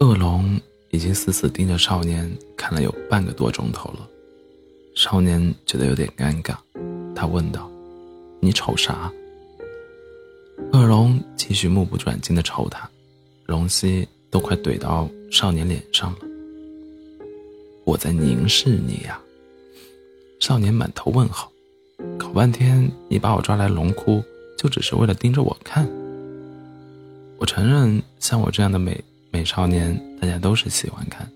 恶龙已经死死盯着少年看了有半个多钟头了，少年觉得有点尴尬，他问道：“你瞅啥？”恶龙继续目不转睛地瞅他，龙息都快怼到少年脸上了。我在凝视你呀。少年满头问号，搞半天你把我抓来龙窟，就只是为了盯着我看？我承认，像我这样的美美少年，大家都是喜欢看。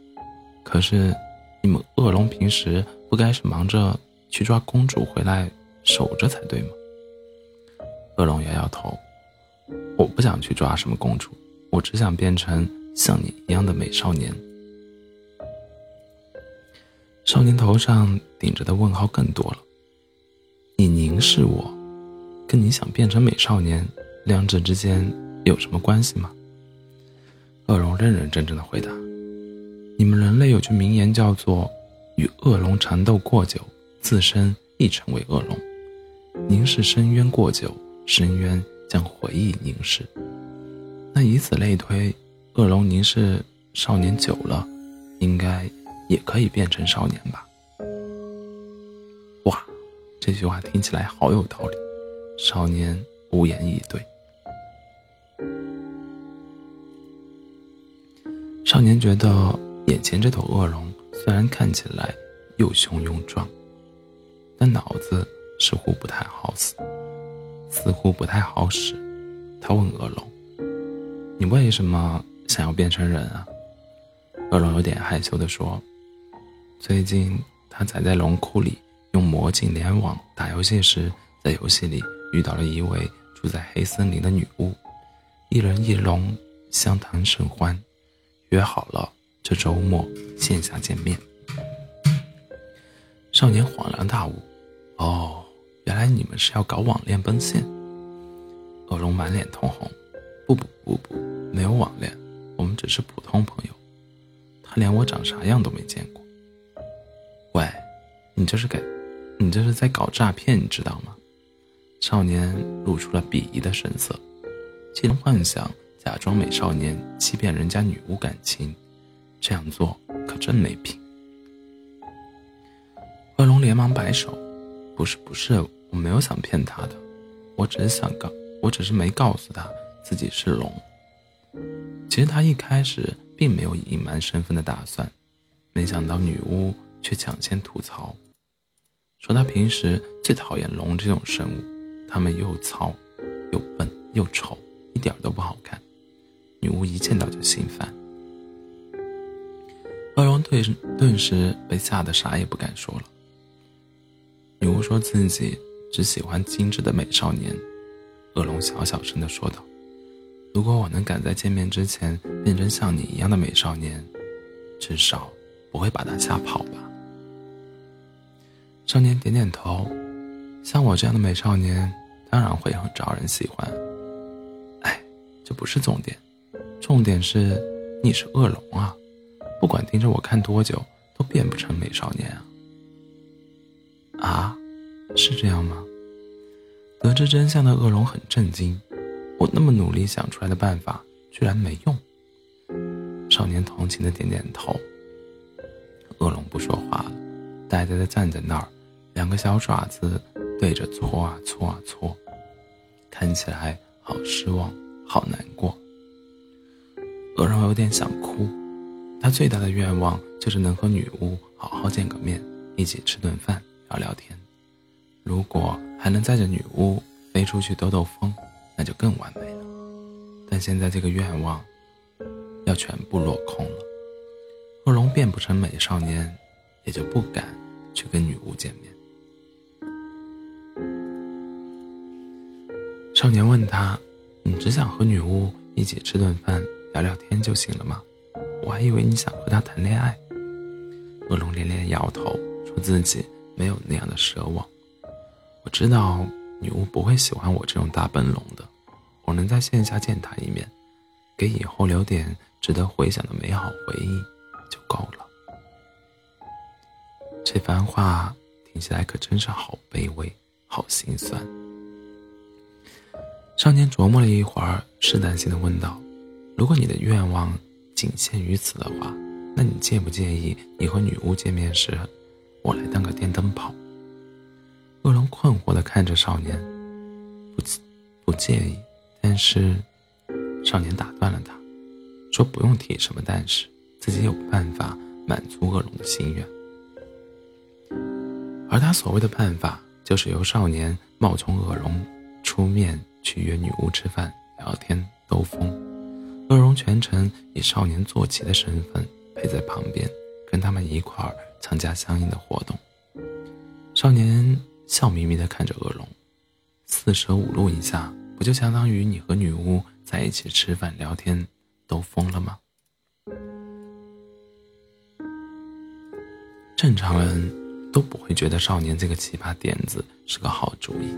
可是，你们恶龙平时不该是忙着去抓公主回来守着才对吗？恶龙摇摇头，我不想去抓什么公主，我只想变成像你一样的美少年。少年头上顶着的问号更多了。你凝视我，跟你想变成美少年，两者之间有什么关系吗？恶龙认认真真的回答：“你们人类有句名言叫做‘与恶龙缠斗过久，自身亦成为恶龙’。凝视深渊过久，深渊将回忆凝视。那以此类推，恶龙凝视少年久了，应该……”也可以变成少年吧？哇，这句话听起来好有道理。少年无言以对。少年觉得眼前这头恶龙虽然看起来又凶又壮，但脑子似乎不太好使，似乎不太好使。他问恶龙：“你为什么想要变成人啊？”恶龙有点害羞地说。最近，他才在龙窟里用魔镜联网打游戏时，在游戏里遇到了一位住在黑森林的女巫，一人一龙相谈甚欢，约好了这周末线下见面。少年恍然大悟：“哦，原来你们是要搞网恋奔现。”恶龙满脸通红：“不不不不，没有网恋，我们只是普通朋友。他连我长啥样都没见过。”喂，你这是给，你这是在搞诈骗，你知道吗？少年露出了鄙夷的神色，既能幻想假装美少年欺骗人家女巫感情，这样做可真没品。恶龙连忙摆手：“不是不是，我没有想骗他的，我只是想告，我只是没告诉他自己是龙。其实他一开始并没有隐瞒身份的打算，没想到女巫。”却抢先吐槽，说他平时最讨厌龙这种生物，他们又糙，又笨，又丑，一点都不好看。女巫一见到就心烦。恶龙顿顿时被吓得啥也不敢说了。女巫说自己只喜欢精致的美少年。恶龙小小声的说道：“如果我能赶在见面之前变成像你一样的美少年，至少不会把他吓跑吧。”少年点点头，像我这样的美少年，当然会很招人喜欢。哎，这不是重点，重点是你是恶龙啊，不管盯着我看多久，都变不成美少年啊。啊，是这样吗？得知真相的恶龙很震惊，我那么努力想出来的办法，居然没用。少年同情的点点头。恶龙不说话了。呆呆的站在那儿，两个小爪子对着搓啊搓啊搓，看起来好失望，好难过。恶龙有点想哭，他最大的愿望就是能和女巫好好见个面，一起吃顿饭，聊聊天。如果还能载着女巫飞出去兜兜风，那就更完美了。但现在这个愿望要全部落空了，恶龙变不成美少年，也就不敢。去跟女巫见面。少年问他：“你只想和女巫一起吃顿饭、聊聊天就行了吗？我还以为你想和他谈恋爱。”恶龙连连摇头，说自己没有那样的奢望。我知道女巫不会喜欢我这种大笨龙的，我能在线下见她一面，给以后留点值得回想的美好回忆就够了。这番话听起来可真是好卑微，好心酸。少年琢磨了一会儿，试探性的问道：“如果你的愿望仅限于此的话，那你介不介意你和女巫见面时，我来当个电灯泡？恶龙困惑地看着少年，不不介意，但是少年打断了他，说不用提什么但是，自己有办法满足恶龙的心愿。而他所谓的办法，就是由少年冒充恶龙出面去约女巫吃饭、聊天、兜风，恶龙全程以少年坐骑的身份陪在旁边，跟他们一块儿参加相应的活动。少年笑眯眯地看着恶龙，四舍五入一下，不就相当于你和女巫在一起吃饭、聊天、兜风了吗？正常人。都不会觉得少年这个奇葩点子是个好主意。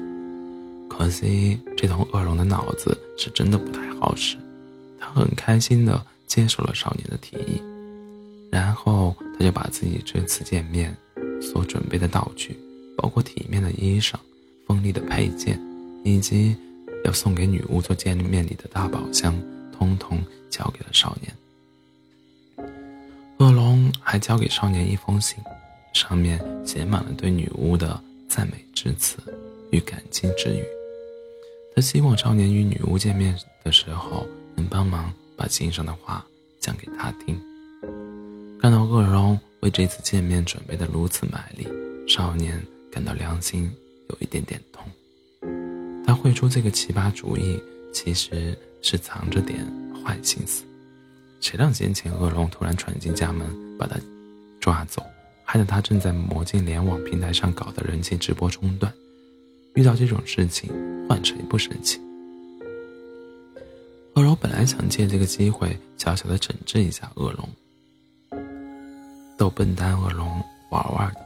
可惜这头恶龙的脑子是真的不太好使，他很开心地接受了少年的提议，然后他就把自己这次见面所准备的道具，包括体面的衣裳、锋利的佩剑，以及要送给女巫做见面礼的大宝箱，通通交给了少年。恶龙还交给少年一封信。上面写满了对女巫的赞美之词与感激之语。他希望少年与女巫见面的时候能帮忙把心上的话讲给他听。看到恶龙为这次见面准备的如此卖力，少年感到良心有一点点痛。他会出这个奇葩主意，其实是藏着点坏心思。谁让先前恶龙突然闯进家门把他抓走？害得他正在魔镜联网平台上搞的人气直播中断，遇到这种事情，换谁不生气？恶龙本来想借这个机会小小的整治一下恶龙，逗笨蛋恶龙玩玩的，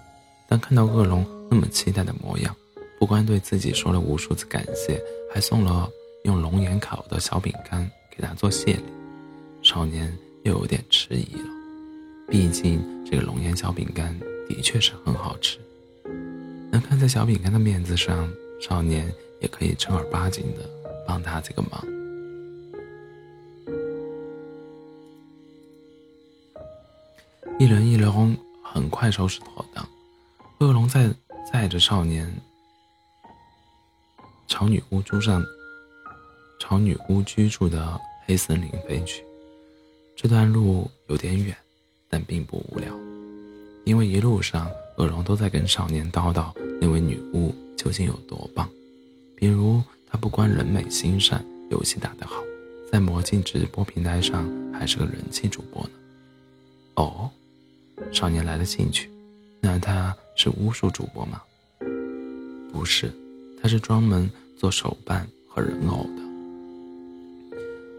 但看到恶龙那么期待的模样，不光对自己说了无数次感谢，还送了用龙眼烤的小饼干给他做谢礼，少年又有点迟疑了。毕竟这个龙眼小饼干的确是很好吃，能看在小饼干的面子上，少年也可以正儿八经的帮他这个忙。一人一龙很快收拾妥当，恶龙载载着少年朝女巫住上朝女巫居住的黑森林飞去。这段路有点远。但并不无聊，因为一路上恶龙都在跟少年叨叨那位女巫究竟有多棒，比如她不光人美心善，游戏打得好，在魔镜直播平台上还是个人气主播呢。哦，少年来了兴趣，那他是巫术主播吗？不是，他是专门做手办和人偶的。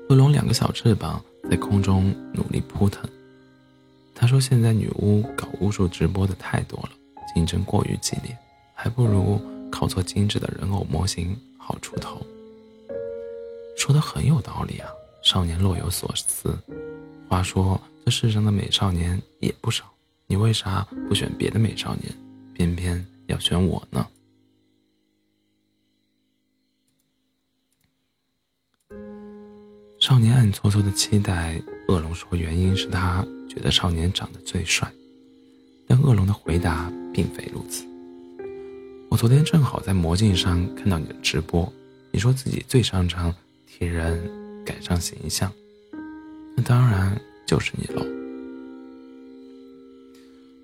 恶龙两个小翅膀在空中努力扑腾。他说：“现在女巫搞巫术直播的太多了，竞争过于激烈，还不如靠做精致的人偶模型好出头。”说的很有道理啊！少年若有所思。话说，世上的美少年也不少，你为啥不选别的美少年，偏偏要选我呢？少年暗搓搓的期待。恶龙说：“原因是他觉得少年长得最帅。”但恶龙的回答并非如此。我昨天正好在魔镜上看到你的直播，你说自己最擅长替人改善形象，那当然就是你喽。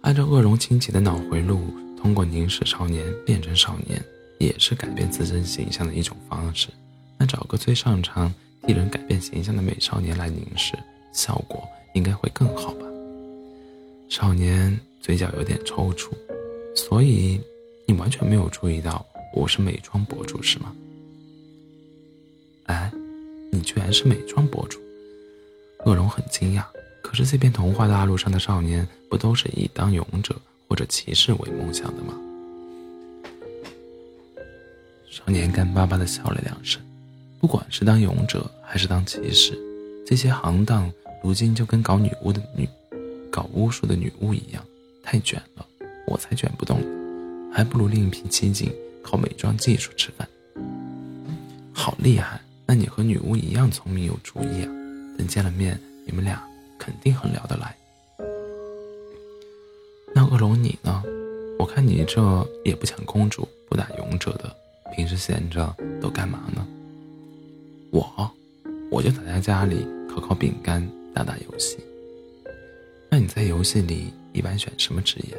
按照恶龙亲戚的脑回路，通过凝视少年变成少年，也是改变自身形象的一种方式。那找个最擅长替人改变形象的美少年来凝视。效果应该会更好吧？少年嘴角有点抽搐，所以你完全没有注意到我是美妆博主是吗？哎，你居然是美妆博主！恶龙很惊讶。可是这片童话大陆上的少年不都是以当勇者或者骑士为梦想的吗？少年干巴巴的笑了两声，不管是当勇者还是当骑士，这些行当。如今就跟搞女巫的女，搞巫术的女巫一样，太卷了，我才卷不动，还不如另辟蹊径，靠美妆技术吃饭。好厉害，那你和女巫一样聪明有主意啊，等见了面，你们俩肯定很聊得来。那恶龙你呢？我看你这也不抢公主，不打勇者的，平时闲着都干嘛呢？我，我就躺在家里烤烤饼干，打打游戏。那你在游戏里一般选什么职业？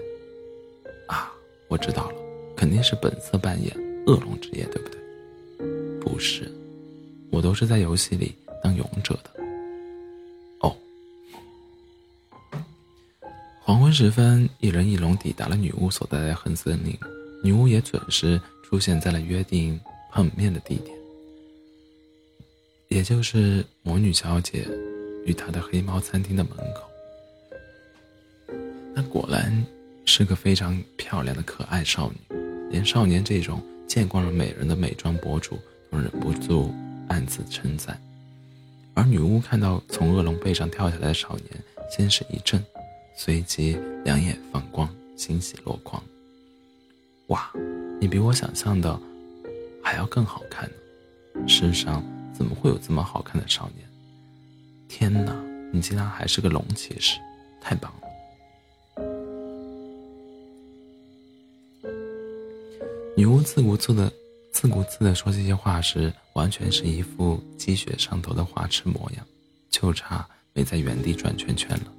啊，我知道了，肯定是本色扮演恶龙职业，对不对？不是，我都是在游戏里当勇者的。黄昏时分，一人一龙抵达了女巫所在的黑森林，女巫也准时出现在了约定碰面的地点，也就是魔女小姐与她的黑猫餐厅的门口。那果然是个非常漂亮的可爱少女，连少年这种见惯了美人的美妆博主都忍不住暗自称赞。而女巫看到从恶龙背上跳下来的少年，先是一震，随即两眼放光，欣喜若狂。哇，你比我想象的还要更好看呢！世上怎么会有这么好看的少年？天哪，你竟然还是个龙骑士，太棒了！女巫自顾自的、自顾自的说这些话时，完全是一副积雪上头的花痴模样，就差没在原地转圈圈了。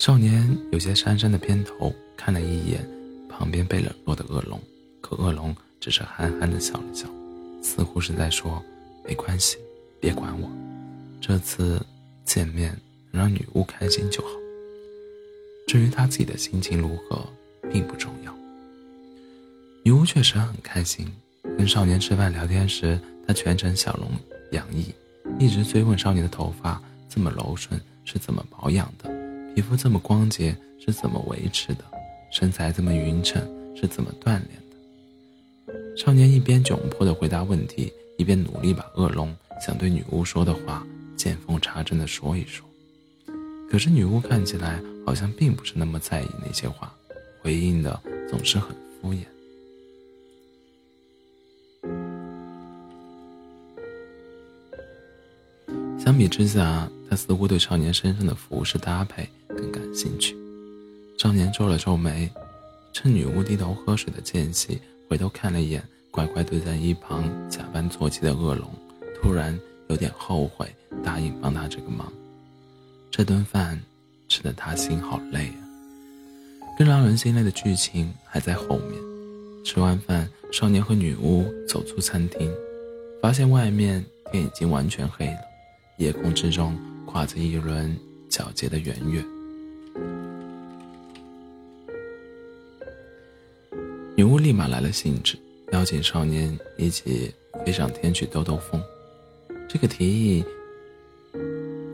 少年有些讪讪的偏头看了一眼旁边被冷落的恶龙，可恶龙只是憨憨的笑了笑，似乎是在说：“没关系，别管我，这次见面能让女巫开心就好。至于他自己的心情如何。”并不重要。女巫确实很开心，跟少年吃饭聊天时，她全程笑容洋溢，一直追问少年的头发这么柔顺是怎么保养的，皮肤这么光洁是怎么维持的，身材这么匀称是怎么锻炼的。少年一边窘迫地回答问题，一边努力把恶龙想对女巫说的话见缝插针地说一说。可是女巫看起来好像并不是那么在意那些话。回应的总是很敷衍。相比之下，他似乎对少年身上的服饰搭配进去。少年皱了皱眉，趁女巫低头喝水的间隙，回头看了一眼乖乖蹲在一旁假扮坐骑的恶龙，突然有点后悔答应帮他这个忙。这顿饭吃的他心好累啊。更让人心累的剧情还在后面。吃完饭，少年和女巫走出餐厅，发现外面天已经完全黑了，夜空之中挂着一轮皎洁的圆月。女巫立马来了兴致，邀请少年一起飞上天去兜兜风。这个提议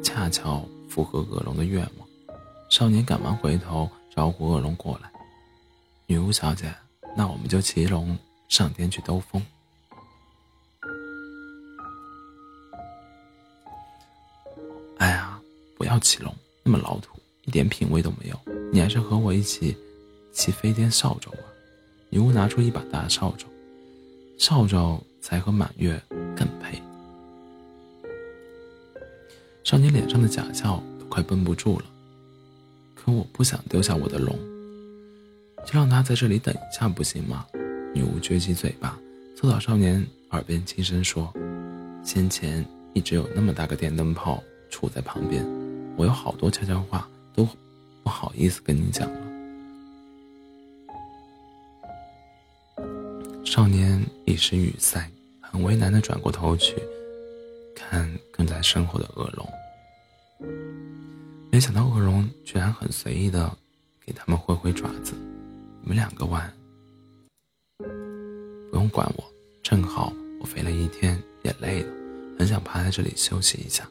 恰巧符合恶龙的愿望，少年赶忙回头。招呼恶龙过来，女巫小姐，那我们就骑龙上天去兜风。哎呀，不要骑龙，那么老土，一点品味都没有。你还是和我一起骑飞天扫帚吧。女巫拿出一把大扫帚，扫帚才和满月更配。少年脸上的假笑都快绷不住了。可我不想丢下我的龙，就让他在这里等一下，不行吗？女巫撅起嘴巴，凑到少年耳边轻声说：“先前一直有那么大个电灯泡杵在旁边，我有好多悄悄话都不好意思跟你讲。”少年一时语塞，很为难的转过头去，看跟在身后的恶龙。没想到恶龙居然很随意的给他们挥挥爪子，你们两个玩，不用管我，正好我飞了一天也累了，很想趴在这里休息一下，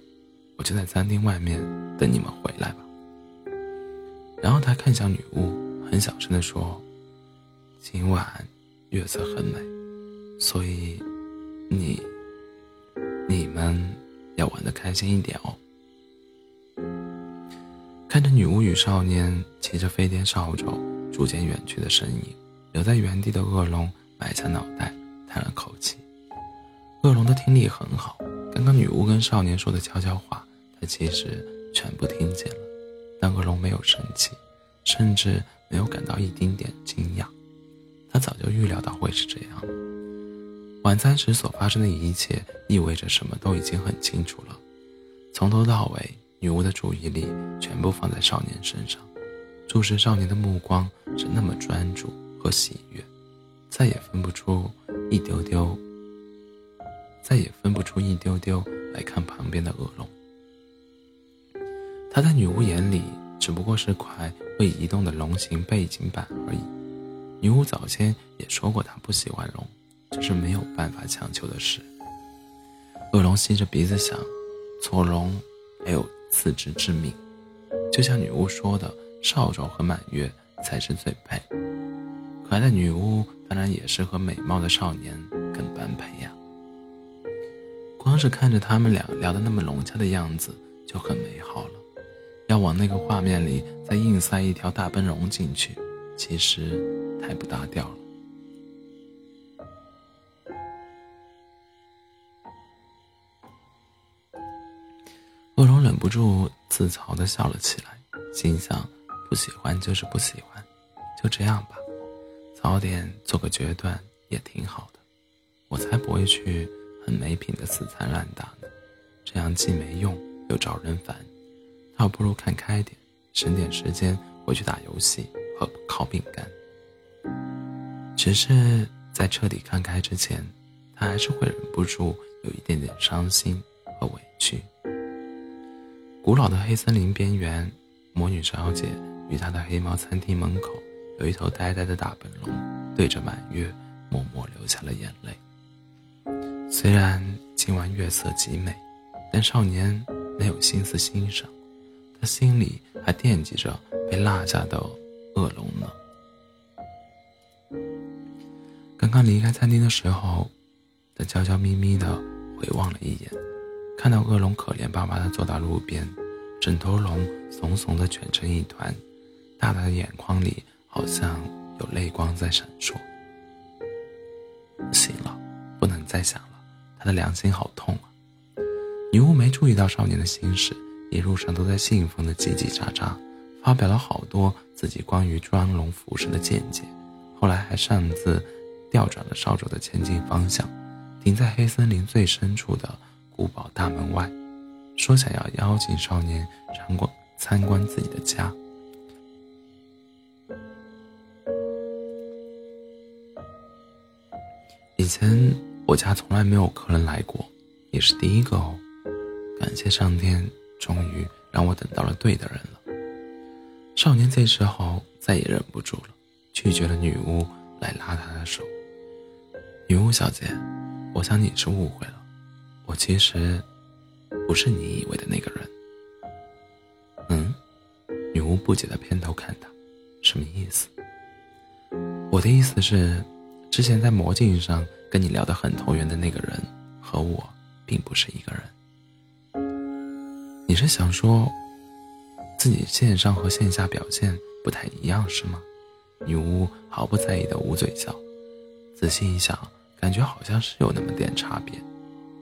我就在餐厅外面等你们回来吧。然后他看向女巫，很小声的说：“今晚月色很美，所以你你们要玩的开心一点哦。”看着女巫与少年骑着飞天扫帚逐渐远去的身影，留在原地的恶龙埋下脑袋，叹了口气。恶龙的听力很好，刚刚女巫跟少年说的悄悄话，他其实全部听见了。但恶龙没有生气，甚至没有感到一丁点惊讶。他早就预料到会是这样。晚餐时所发生的一切意味着什么都已经很清楚了。从头到尾，女巫的注意力全部放在少年身上，注视少年的目光是那么专注和喜悦，再也分不出一丢丢，再也分不出一丢丢来看旁边的恶龙。他在女巫眼里只不过是块会移动的龙形背景板而已。女巫早先也说过，她不喜欢龙，这是没有办法强求的事。恶龙吸着鼻子想。错龙没有自知之明，就像女巫说的，少壮和满月才是最配。可爱的女巫当然也是和美貌的少年更般配呀。光是看着他们俩聊得那么融洽的样子就很美好了，要往那个画面里再硬塞一条大奔龙进去，其实太不搭调了。恶龙忍不住自嘲的笑了起来，心想：不喜欢就是不喜欢，就这样吧，早点做个决断也挺好的。我才不会去很没品的死缠烂打呢，这样既没用又招人烦，倒不如看开点，省点时间回去打游戏和烤饼干。只是在彻底看开之前，他还是会忍不住有一点点伤心和委屈。古老的黑森林边缘，魔女小姐与她的黑猫餐厅门口，有一头呆呆的大本龙，对着满月默默流下了眼泪。虽然今晚月色极美，但少年没有心思欣赏，他心里还惦记着被落下的恶龙呢。刚离开餐厅的时候，他悄悄咪咪的回望了一眼。看到恶龙可怜巴巴地坐到路边，整头龙怂怂地卷成一团，大大的眼眶里好像有泪光在闪烁。行了，不能再想了，他的良心好痛啊！女巫没注意到少年的心事，一路上都在兴奋地叽叽喳喳，发表了好多自己关于装龙服饰的见解，后来还擅自调转了扫帚的前进方向，停在黑森林最深处的。古堡大门外，说想要邀请少年参观参观自己的家。以前我家从来没有客人来过，也是第一个哦。感谢上天，终于让我等到了对的人了。少年这时候再也忍不住了，拒绝了女巫来拉他的手。女巫小姐，我想你是误会了。我其实不是你以为的那个人。嗯，女巫不解的偏头看他，什么意思？我的意思是，之前在魔镜上跟你聊得很投缘的那个人，和我并不是一个人。你是想说，自己线上和线下表现不太一样是吗？女巫毫不在意的捂嘴笑，仔细一想，感觉好像是有那么点差别。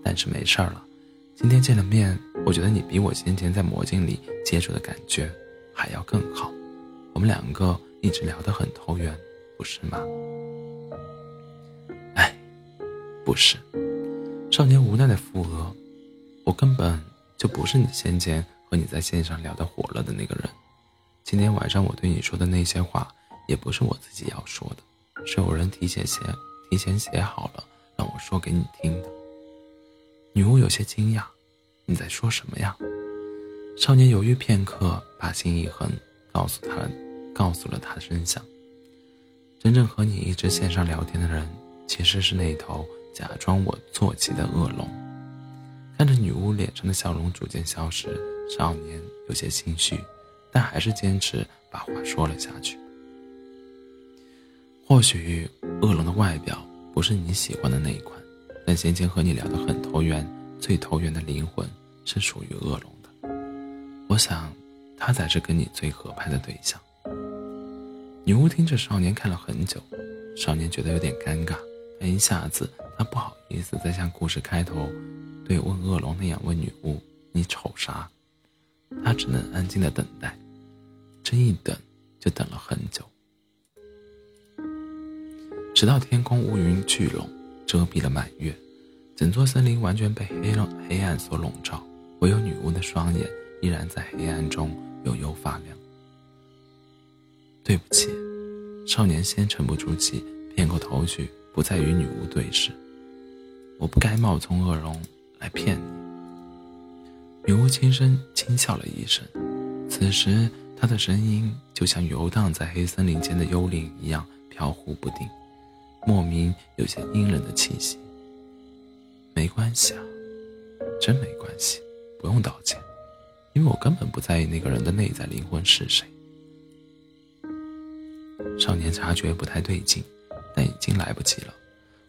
但是没事儿了，今天见了面，我觉得你比我先前在魔镜里接触的感觉还要更好。我们两个一直聊得很投缘，不是吗？哎，不是。少年无奈的附额，我根本就不是你先前和你在线上聊得火热的那个人。今天晚上我对你说的那些话，也不是我自己要说的，是有人提前写提前写好了，让我说给你听的。女巫有些惊讶：“你在说什么呀？”少年犹豫片刻，把心一横，告诉他，告诉了他的真相。真正和你一直线上聊天的人，其实是那头假装我坐骑的恶龙。看着女巫脸上的笑容逐渐消失，少年有些心虚，但还是坚持把话说了下去。或许恶龙的外表不是你喜欢的那一款。但先前和你聊得很投缘，最投缘的灵魂是属于恶龙的。我想，他才是跟你最合拍的对象。女巫听着少年看了很久，少年觉得有点尴尬，但一下子他不好意思再像故事开头对问恶龙那样问女巫：“你瞅啥？”他只能安静的等待，这一等就等了很久，直到天空乌云聚拢，遮蔽了满月，整座森林完全被黑暗黑暗所笼罩，唯有女巫的双眼依然在黑暗中悠悠发亮。对不起，少年先沉不住气，偏过头去，不再与女巫对视。我不该冒充恶龙来骗你。女巫轻声轻笑了一声，此时她的声音就像游荡在黑森林间的幽灵一样飘忽不定，莫名有些阴冷的气息。没关系啊，真没关系，不用道歉，因为我根本不在意那个人的内在灵魂是谁。少年察觉不太对劲，但已经来不及了。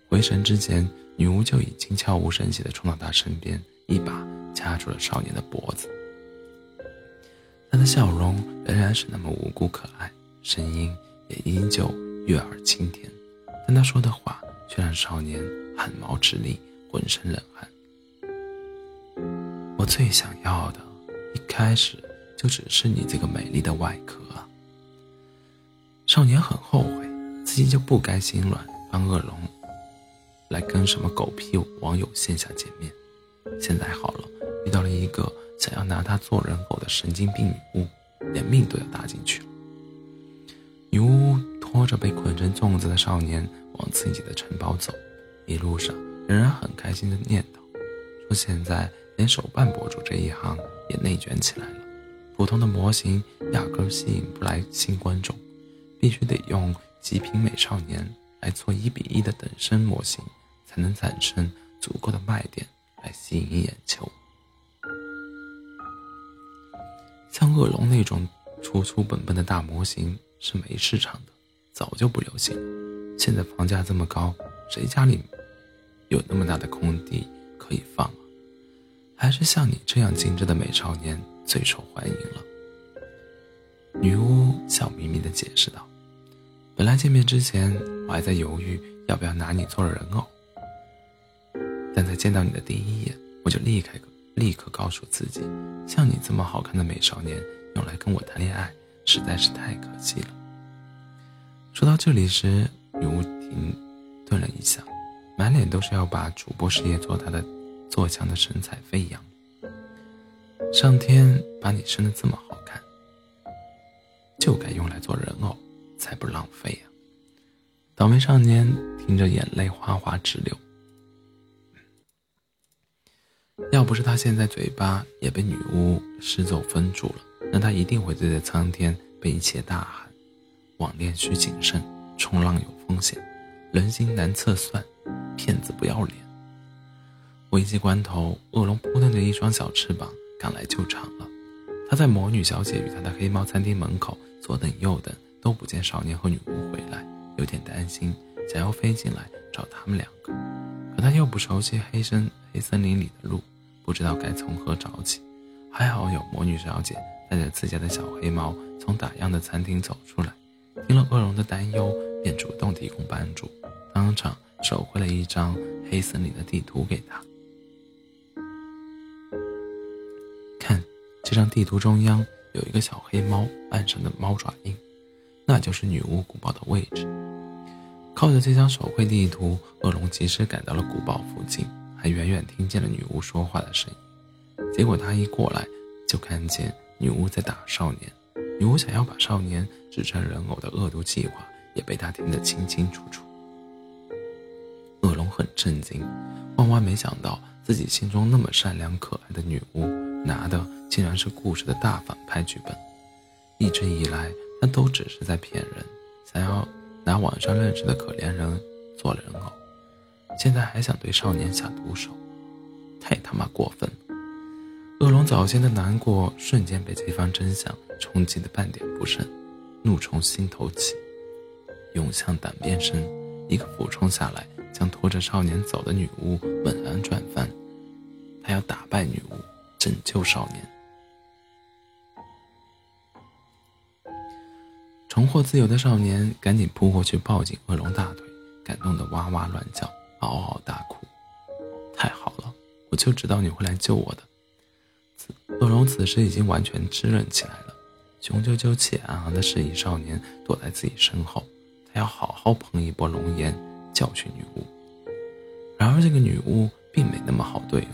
回神之前，女巫就已经悄无声息地冲到他身边，一把。掐住了少年的脖子，他的笑容仍然是那么无辜可爱，声音也依旧悦耳清甜，但他说的话却让少年汗毛直立，浑身冷汗。我最想要的，一开始就只是你这个美丽的外壳！少年很后悔，自己就不该心软，帮恶龙来跟什么狗屁网友线下见面。现在好了。遇到了一个想要拿他做人偶的神经病女巫，连命都要搭进去了。女巫拖着被捆成粽子的少年往自己的城堡走，一路上仍然很开心的念叨，说现在连手办博主这一行也内卷起来了，普通的模型压根吸引不来新观众，必须得用极品美少年来做一比一的等身模型，才能产生足够的卖点来吸引眼球。像恶龙那种粗粗笨笨的大模型是没市场的，早就不流行。现在房价这么高，谁家里有那么大的空地可以放啊？还是像你这样精致的美少年最受欢迎了。女巫笑眯眯地解释道：“本来见面之前我还在犹豫要不要拿你做人偶，但在见到你的第一眼，我就立刻。”立刻告诉自己，像你这么好看的美少年，用来跟我谈恋爱实在是太可惜了。说到这里时，女巫停顿了一下，满脸都是要把主播事业做大的做强的神采飞扬。上天把你生的这么好看，就该用来做人偶，才不浪费呀！倒霉少年听着，眼泪哗哗直流。要不是他现在嘴巴也被女巫施咒封住了，那他一定会对着苍天悲切大喊：“网恋需谨慎，冲浪有风险，人心难测算，骗子不要脸。”危急关头，恶龙扑腾着一双小翅膀赶来救场了。他在魔女小姐与他的黑猫餐厅门口左等右等，都不见少年和女巫回来，有点担心，想要飞进来找他们两个。可他又不熟悉黑森黑森林里的路，不知道该从何找起。还好有魔女小姐带着自家的小黑猫从打烊的餐厅走出来，听了恶龙的担忧，便主动提供帮助，当场手绘了一张黑森林的地图给他。看，这张地图中央有一个小黑猫按上的猫爪印，那就是女巫古堡的位置。靠着这张手绘地图，恶龙及时赶到了古堡附近，还远远听见了女巫说话的声音。结果他一过来，就看见女巫在打少年。女巫想要把少年制成人偶的恶毒计划，也被他听得清清楚楚。恶龙很震惊，万万没想到自己心中那么善良可爱的女巫，拿的竟然是故事的大反派剧本。一直以来，他都只是在骗人，想要。拿网上认识的可怜人做人偶，现在还想对少年下毒手，太他妈过分了！恶龙早先的难过瞬间被这番真相冲击的半点不剩，怒从心头起，涌向胆边生，一个俯冲下来，将拖着少年走的女巫猛然转翻，他要打败女巫，拯救少年。重获自由的少年赶紧扑过去抱紧恶龙大腿，感动的哇哇乱叫，嗷嗷大哭。太好了，我就知道你会来救我的。恶龙此时已经完全支棱起来了，雄赳赳气昂昂的示意少年躲在自己身后，他要好好喷一波龙炎，教训女巫。然而这个女巫并没那么好对付，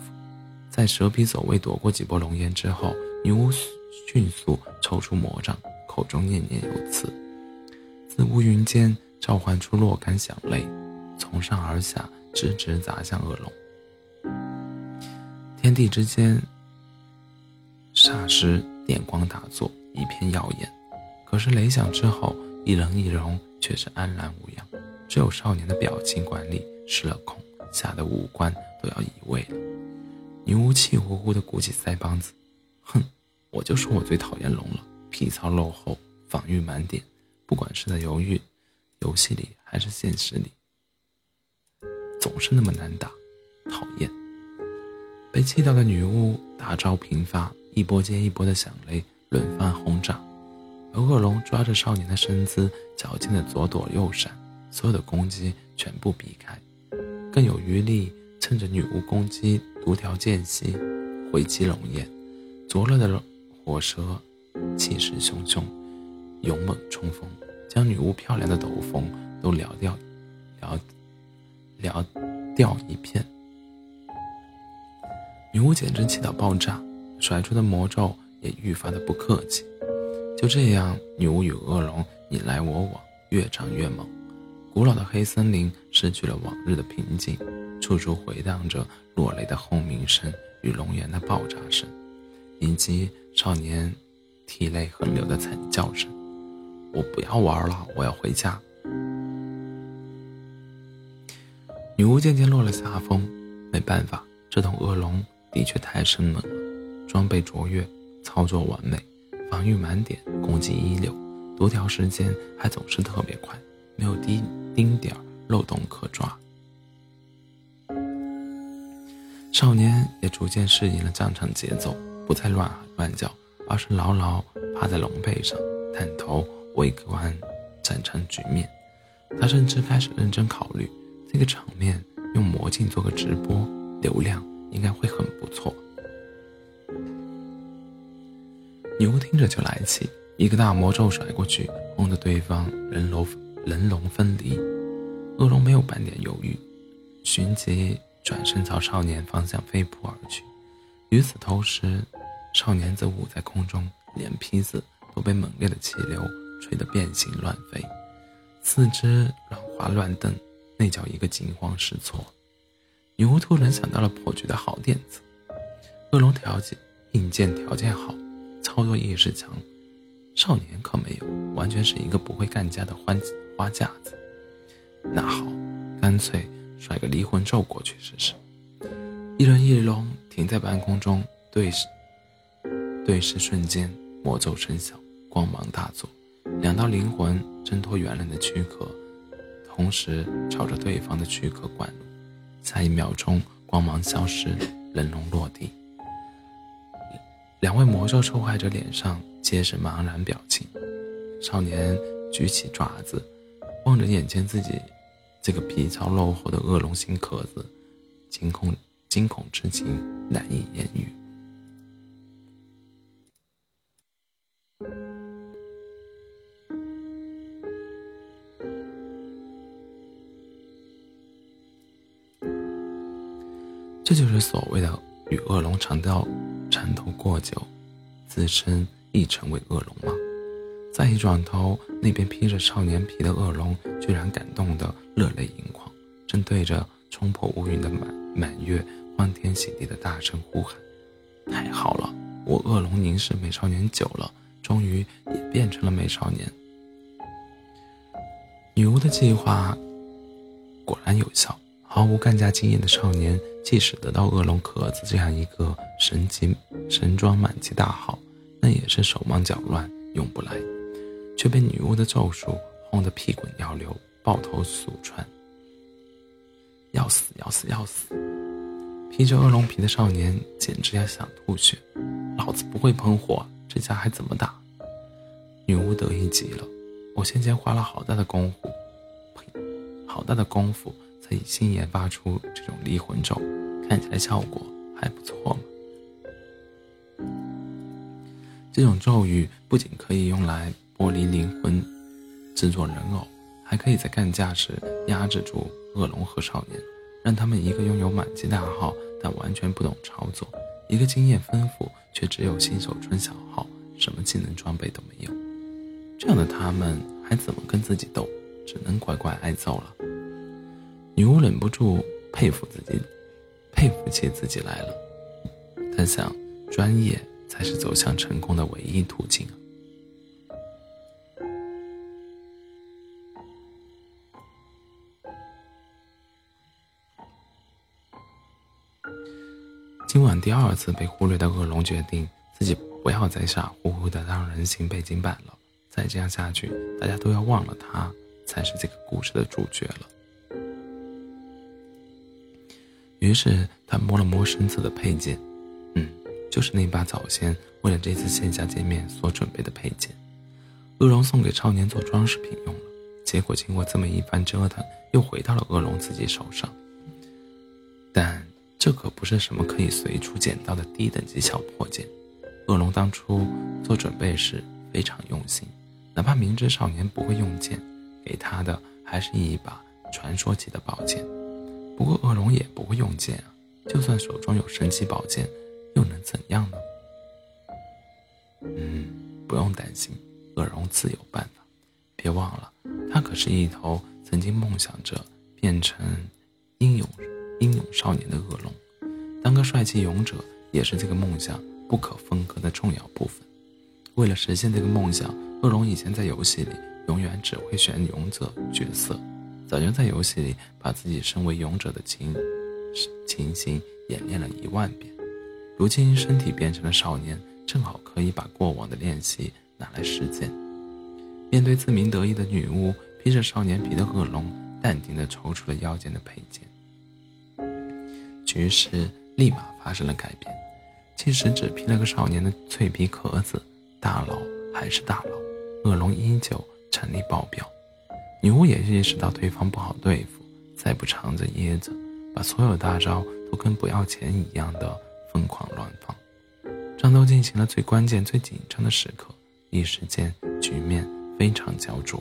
在蛇皮走位躲过几波龙炎之后，女巫迅速抽出魔杖，口中念念有词，自乌云间召唤出若干响雷，从上而下直直砸向恶龙。天地之间。霎时电光大作，一片耀眼。可是雷响之后，一人一龙却是安然无恙。只有少年的表情管理失了控，吓得五官都要移位了。女巫气呼呼地鼓起腮帮子：“哼，我就说我最讨厌龙了，皮糙肉厚，防御满点。不管是在犹豫游戏里还是现实里，总是那么难打，讨厌。”被气到的女巫大招频发。一波接一波的响雷轮番轰炸，而恶龙抓着少年的身姿，矫健的左躲右闪，所有的攻击全部避开，更有余力趁着女巫攻击独条间隙回击龙焰。灼热的火舌气势汹汹，勇猛冲锋，将女巫漂亮的斗篷都燎掉，燎燎掉一片。女巫简直气到爆炸。甩出的魔咒也愈发的不客气。就这样，女巫与恶龙你来我往，越战越猛。古老的黑森林失去了往日的平静，处处回荡着落雷的轰鸣声与龙岩的爆炸声，以及少年涕泪横流的惨叫声。我不要玩了，我要回家。女巫渐渐落了下风，没办法，这头恶龙的确太生猛了。装备卓越，操作完美，防御满点，攻击一流，读条时间还总是特别快，没有丁丁点漏洞可抓。少年也逐渐适应了战场节奏，不再乱喊乱叫，而是牢牢趴在龙背上，探头围观战场局面。他甚至开始认真考虑，这个场面用魔镜做个直播，流量应该会很不错。女巫听着就来气，一个大魔咒甩过去，轰得对方人龙人龙分离。恶龙没有半点犹豫，旋即转身朝少年方向飞扑而去。与此同时，少年则舞在空中，连披子都被猛烈的气流吹得变形乱飞，四肢乱滑乱蹬，那叫一个惊慌失措。女巫突然想到了破局的好点子，恶龙条件硬件条件好。操作意识强，少年可没有，完全是一个不会干架的花花架子。那好，干脆甩个离魂咒过去试试。一人一龙停在半空中，对视，对视瞬间，魔咒生效，光芒大作，两道灵魂挣脱原来的躯壳，同时朝着对方的躯壳灌入。下一秒钟，光芒消失，人龙落地。两位魔兽受害者脸上皆是茫然表情，少年举起爪子，望着眼前自己这个皮糙肉厚的恶龙形壳子，惊恐惊恐之情难以言喻。这就是所谓的与恶龙缠斗。缠斗过久，自身亦成为恶龙吗？再一转头，那边披着少年皮的恶龙居然感动得热泪盈眶，正对着冲破乌云的满满月欢天喜地的大声呼喊：“太好了！我恶龙凝视美少年久了，终于也变成了美少年。”女巫的计划果然有效。毫无干架经验的少年，即使得到恶龙壳子这样一个神级神装满级大号，那也是手忙脚乱用不来，却被女巫的咒术轰得屁滚尿流、抱头鼠窜。要死要死要死！披着恶龙皮的少年简直要想吐血。老子不会喷火，这架还怎么打？女巫得意极了，我先前花了好大的功夫，呸，好大的功夫。可以新研发出这种离魂咒，看起来效果还不错嘛。这种咒语不仅可以用来剥离灵魂、制作人偶，还可以在干架时压制住恶龙和少年，让他们一个拥有满级大号但完全不懂操作，一个经验丰富却只有新手村小号，什么技能装备都没有，这样的他们还怎么跟自己斗？只能乖乖挨揍了。女巫忍不住佩服自己，佩服起自己来了。她想，专业。才是走向成功的唯一途径。今晚第二次被忽略的恶龙决定自己不要再傻乎乎的当人形背景板了。再这样下去，大家都要忘了他才是这个故事的主角了。于是他摸了摸身侧的佩剑，嗯。就是那把早先为了这次线下见面所准备的佩剑，恶龙送给少年做装饰品用了。结果经过这么一番折腾，又回到了恶龙自己手上。但这可不是什么可以随处捡到的低等级小破剑。恶龙当初做准备时非常用心，哪怕明知少年不会用剑，给他的还是一把传说级的宝剑。不过恶龙也不会用剑啊，就算手中有神奇宝剑。又能怎样呢？嗯，不用担心，恶龙自有办法。别忘了，他可是一头曾经梦想着变成英勇英勇少年的恶龙，当个帅气勇者也是这个梦想不可分割的重要部分。为了实现这个梦想，恶龙以前在游戏里永远只会选勇者角色，早就在游戏里把自己身为勇者的情情形演练了一万遍。如今身体变成了少年，正好可以把过往的练习拿来实践。面对自鸣得意的女巫，披着少年皮的恶龙淡定地抽出了腰间的佩剑。局势立马发生了改变。即使只披了个少年的脆皮壳子，大佬还是大佬，恶龙依旧战力爆表。女巫也意识到对方不好对付，再不藏着掖着，把所有大招都跟不要钱一样的。疯狂乱放，战斗进行了最关键、最紧张的时刻，一时间局面非常焦灼。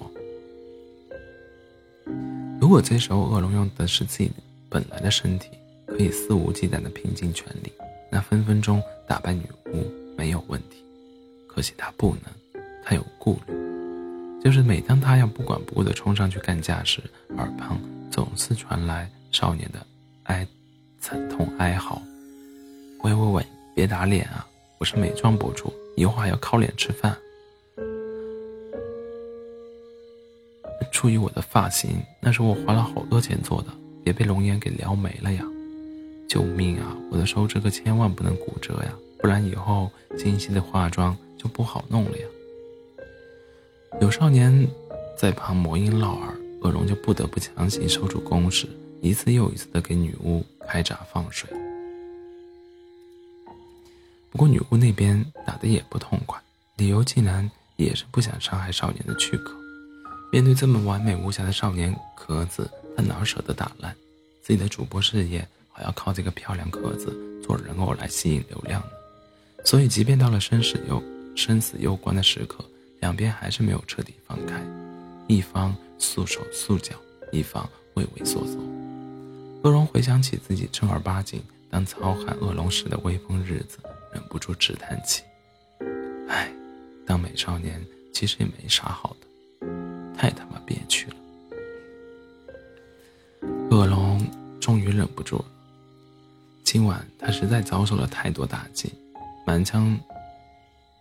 如果这时候恶龙用的是自己本来的身体，可以肆无忌惮的拼尽全力，那分分钟打败女巫没有问题。可惜他不能，他有顾虑，就是每当他要不管不顾的冲上去干架时，耳旁总是传来少年的哀惨痛哀嚎。喂喂喂，别打脸啊！我是美妆博主，一会儿要靠脸吃饭。注意我的发型，那是我花了好多钱做的，别被龙眼给撩没了呀！救命啊！我的手指可千万不能骨折呀，不然以后精细的化妆就不好弄了呀。有少年在旁魔音绕耳，恶龙就不得不强行收住攻势，一次又一次的给女巫开闸放水。不过女巫那边打的也不痛快，理由竟然也是不想伤害少年的躯壳。面对这么完美无瑕的少年壳子，他哪舍得打烂？自己的主播事业还要靠这个漂亮壳子做人偶来吸引流量呢。所以，即便到了生死攸生死攸关的时刻，两边还是没有彻底放开，一方束手束脚，一方畏畏缩缩。恶龙回想起自己正儿八经当糙汉恶龙时的威风日子。忍不住直叹气：“唉，当美少年其实也没啥好的，太他妈憋屈了。”恶龙终于忍不住了。今晚他实在遭受了太多打击，满腔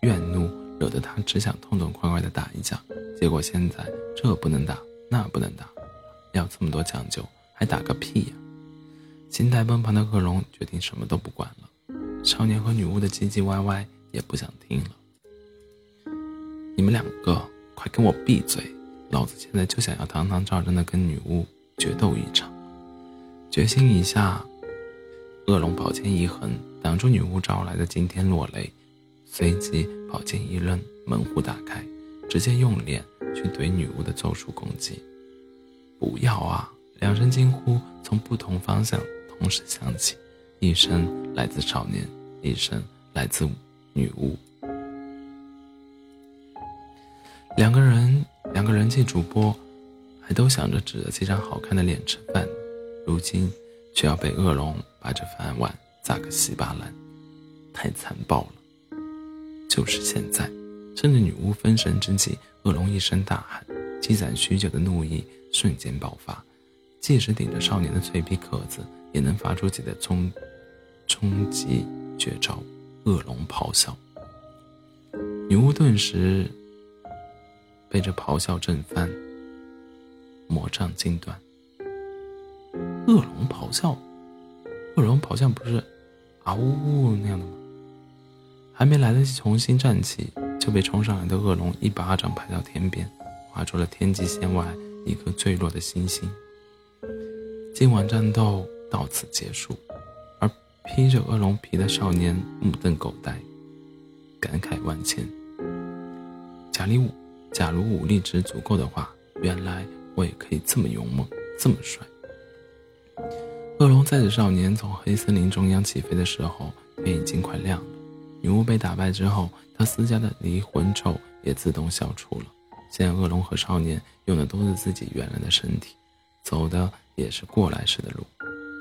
怨怒惹得他只想痛痛快快的打一架。结果现在这不能打，那不能打，要这么多讲究，还打个屁呀！心态崩盘的恶龙决定什么都不管了。少年和女巫的唧唧歪歪也不想听了。你们两个快给我闭嘴！老子现在就想要堂堂正正的跟女巫决斗一场。决心一下，恶龙宝剑一横，挡住女巫招来的惊天落雷，随即宝剑一扔，门户打开，直接用脸去怼女巫的咒术攻击。不要啊！两声惊呼从不同方向同时响起。一声来自少年，一声来自女巫。两个人，两个人气主播，还都想着指着这张好看的脸吃饭，如今却要被恶龙把这饭碗砸个稀巴烂，太残暴了。就是现在，趁着女巫分神之际，恶龙一声大喊，积攒许久的怒意瞬间爆发，即使顶着少年的脆皮壳子，也能发出自己的冲冲击绝招——恶龙咆哮。女巫顿时被这咆哮震翻，魔杖惊断。恶龙咆哮，恶龙咆哮不是啊呜呜那样的吗？还没来得及重新站起，就被冲上来的恶龙一巴掌拍到天边，划出了天际线外一颗坠落的星星。今晚战斗到此结束，而披着恶龙皮的少年目瞪口呆，感慨万千。假里武，假如武力值足够的话，原来我也可以这么勇猛，这么帅。恶龙载着少年从黑森林中央起飞的时候，天已经快亮了。女巫被打败之后，她私家的离魂咒也自动消除了。现在恶龙和少年用的都是自己原来的身体，走的也是过来时的路。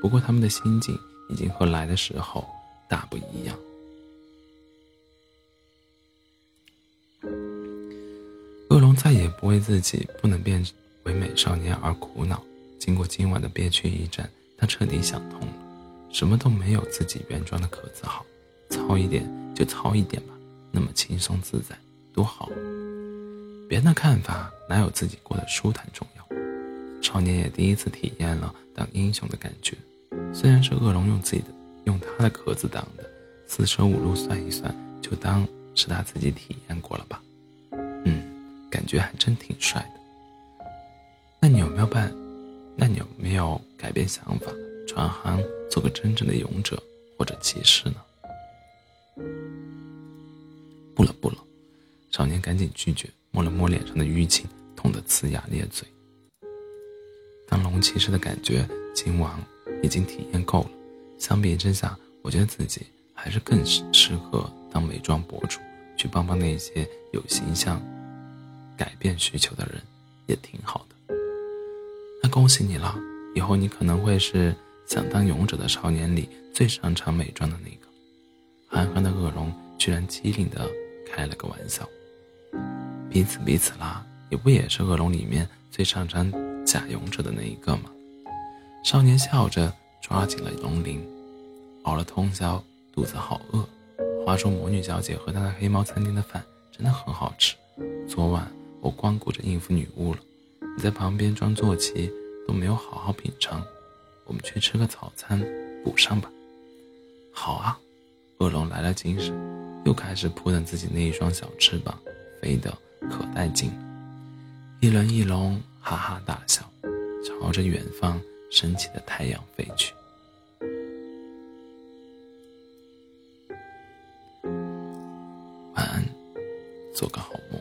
不过他们的心境已经和来的时候大不一样。恶龙再也不为自己不能变为美少年而苦恼。经过今晚的憋屈一战，他彻底想通了：什么都没有自己原装的壳子好，糙一点就糙一点吧，那么轻松自在，多好。别人的看法哪有自己过得舒坦重要？少年也第一次体验了当英雄的感觉。虽然是恶龙用自己的用他的壳子挡的，四舍五入算一算，就当是他自己体验过了吧。嗯感觉还真挺帅的。那你有没有办？那你有没有改变想法，转行做个真正的勇者或者骑士呢？不了不了，少年赶紧拒绝，摸了摸脸上的淤青，痛得呲牙咧嘴。当龙骑士的感觉，今晚已经体验够了。相比之下，我觉得自己还是更适合当美妆博主，去帮帮那些有形象。改变需求的人也挺好的。那恭喜你了，以后你可能会是想当勇者的少年里最擅长美妆的那个。憨憨的恶龙居然机灵的开了个玩笑，彼此彼此啦，你不也是恶龙里面最擅长假勇者的那一个吗？少年笑着抓紧了龙鳞，熬了通宵，肚子好饿。话说魔女小姐和她的黑猫餐厅的饭真的很好吃，昨晚。我光顾着应付女巫了，你在旁边装坐骑，都没有好好品尝。我们去吃个早餐，补上吧。好啊，恶龙来了精神，又开始扑腾自己那一双小翅膀，飞得可带劲。一人一龙哈哈大笑，朝着远方升起的太阳飞去。晚安，做个好梦。